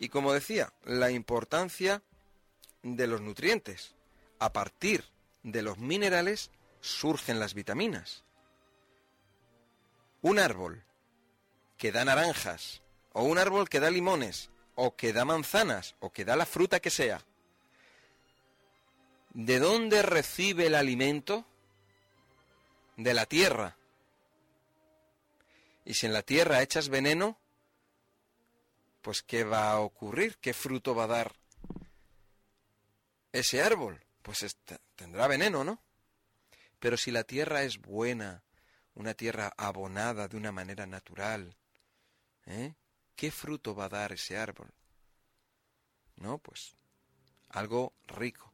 Y como decía, la importancia de los nutrientes. A partir de los minerales surgen las vitaminas. Un árbol que da naranjas, o un árbol que da limones, o que da manzanas, o que da la fruta que sea, ¿de dónde recibe el alimento? De la tierra. Y si en la tierra echas veneno, pues ¿qué va a ocurrir? ¿Qué fruto va a dar ese árbol? Pues tendrá veneno, ¿no? Pero si la tierra es buena, una tierra abonada de una manera natural, ¿eh? ¿qué fruto va a dar ese árbol? No, pues algo rico.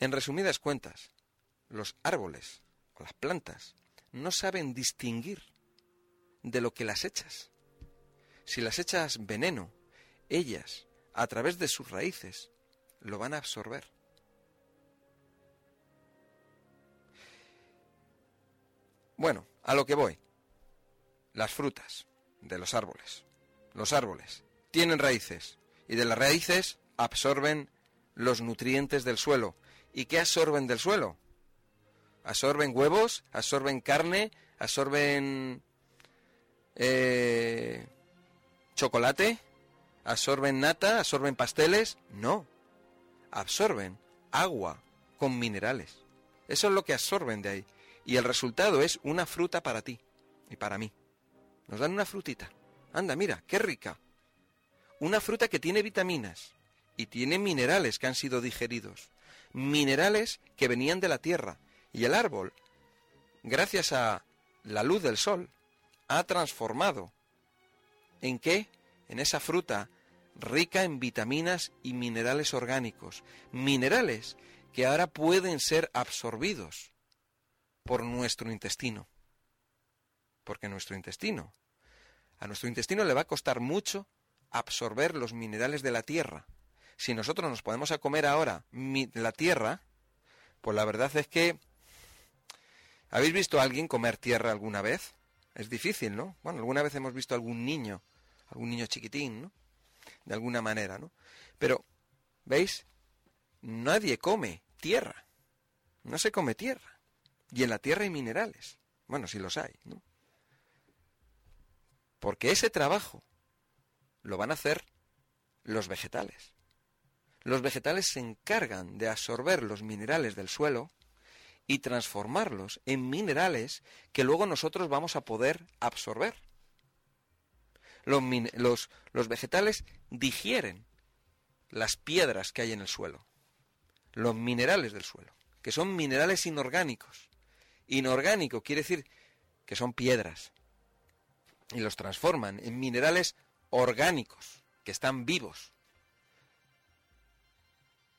En resumidas cuentas, los árboles las plantas no saben distinguir de lo que las echas. Si las echas veneno, ellas, a través de sus raíces, lo van a absorber. Bueno, a lo que voy. Las frutas de los árboles. Los árboles tienen raíces y de las raíces absorben los nutrientes del suelo. ¿Y qué absorben del suelo? Absorben huevos, absorben carne, absorben eh, chocolate, absorben nata, absorben pasteles. No, absorben agua con minerales. Eso es lo que absorben de ahí. Y el resultado es una fruta para ti y para mí. Nos dan una frutita. Anda, mira, qué rica. Una fruta que tiene vitaminas y tiene minerales que han sido digeridos. Minerales que venían de la tierra. Y el árbol, gracias a la luz del sol, ha transformado. ¿En qué? En esa fruta rica en vitaminas y minerales orgánicos. Minerales que ahora pueden ser absorbidos por nuestro intestino. Porque nuestro intestino, a nuestro intestino le va a costar mucho absorber los minerales de la tierra. Si nosotros nos podemos a comer ahora la tierra, pues la verdad es que ¿habéis visto a alguien comer tierra alguna vez? Es difícil, ¿no? Bueno, alguna vez hemos visto a algún niño, algún niño chiquitín, ¿no? De alguna manera, ¿no? Pero, ¿veis? Nadie come tierra. No se come tierra. Y en la tierra hay minerales. Bueno, si los hay, ¿no? Porque ese trabajo lo van a hacer los vegetales. Los vegetales se encargan de absorber los minerales del suelo y transformarlos en minerales que luego nosotros vamos a poder absorber. Los, los, vegetales digieren las piedras que hay en el suelo, los minerales del suelo, que son minerales inorgánicos. Inorgánico quiere decir que son piedras y los transforman en minerales orgánicos, que están vivos.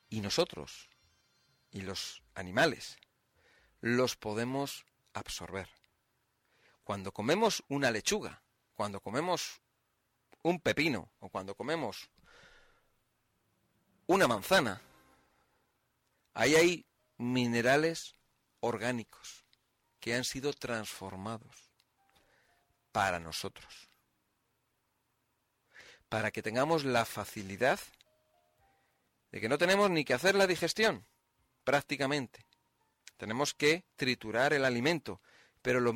Y nosotros y los animales los podemos absorber. Cuando comemos una lechuga, cuando comemos un pepino o cuando comemos una manzana, ahí hay minerales orgánicos que han sido transformados para nosotros. Para que tengamos la facilidad de que no tenemos ni que hacer la digestión, prácticamente. Tenemos que triturar el alimento, pero los,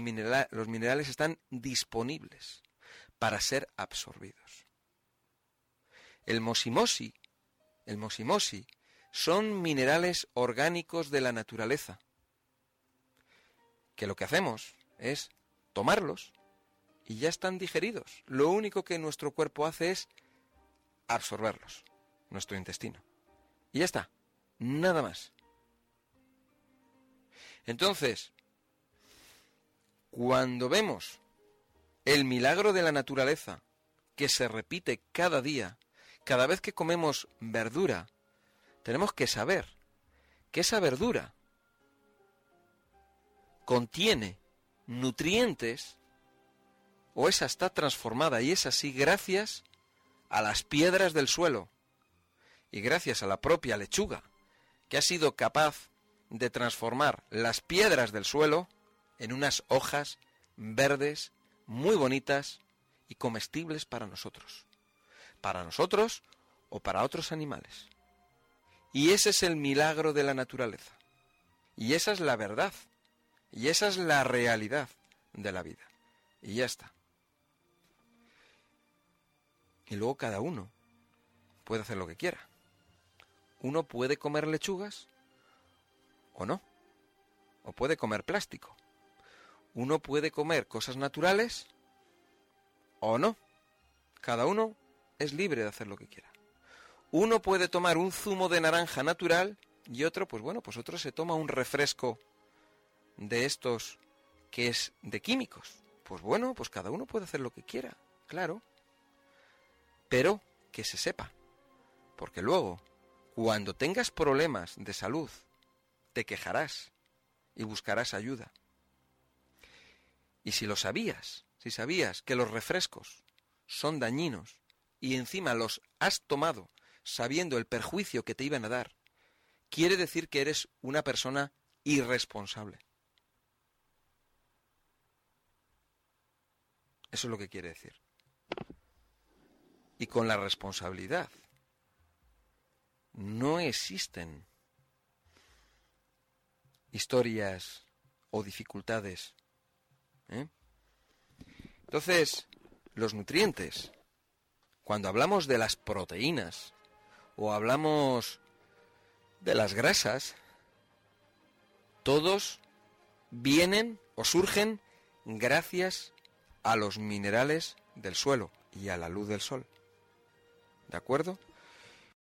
los minerales están disponibles para ser absorbidos. El mosimosi, el mosimosi, son minerales orgánicos de la naturaleza, que lo que hacemos es tomarlos y ya están digeridos. Lo único que nuestro cuerpo hace es absorberlos, nuestro intestino. Y ya está, nada más. Entonces, cuando vemos el milagro de la naturaleza que se repite cada día, cada vez que comemos verdura, tenemos que saber que esa verdura contiene nutrientes o esa está transformada y es así gracias a las piedras del suelo y gracias a la propia lechuga que ha sido capaz de transformar las piedras del suelo en unas hojas verdes muy bonitas y comestibles para nosotros. para nosotros o para otros animales. Y ese es el milagro de la naturaleza. Y esa es la verdad. Y esa es la realidad de la vida. Y ya está. Y luego cada uno puede hacer lo que quiera. Uno puede comer lechugas o no. O puede comer plástico. Uno puede comer cosas naturales o no. Cada uno es libre de hacer lo que quiera. Uno puede tomar un zumo de naranja natural y otro, pues bueno, pues otro se toma un refresco de estos que es de químicos. Pues bueno, pues cada uno puede hacer lo que quiera, claro. Pero que se sepa. Porque luego, cuando tengas problemas de salud, te quejarás y buscarás ayuda. Y si lo sabías, si sabías que los refrescos son dañinos y encima los has tomado sabiendo el perjuicio que te iban a dar, quiere decir que eres una persona irresponsable. Eso es lo que quiere decir. Y con la responsabilidad no existen historias o dificultades. ¿Eh? Entonces, los nutrientes, cuando hablamos de las proteínas o hablamos de las grasas, todos vienen o surgen gracias a los minerales del suelo y a la luz del sol. ¿De acuerdo?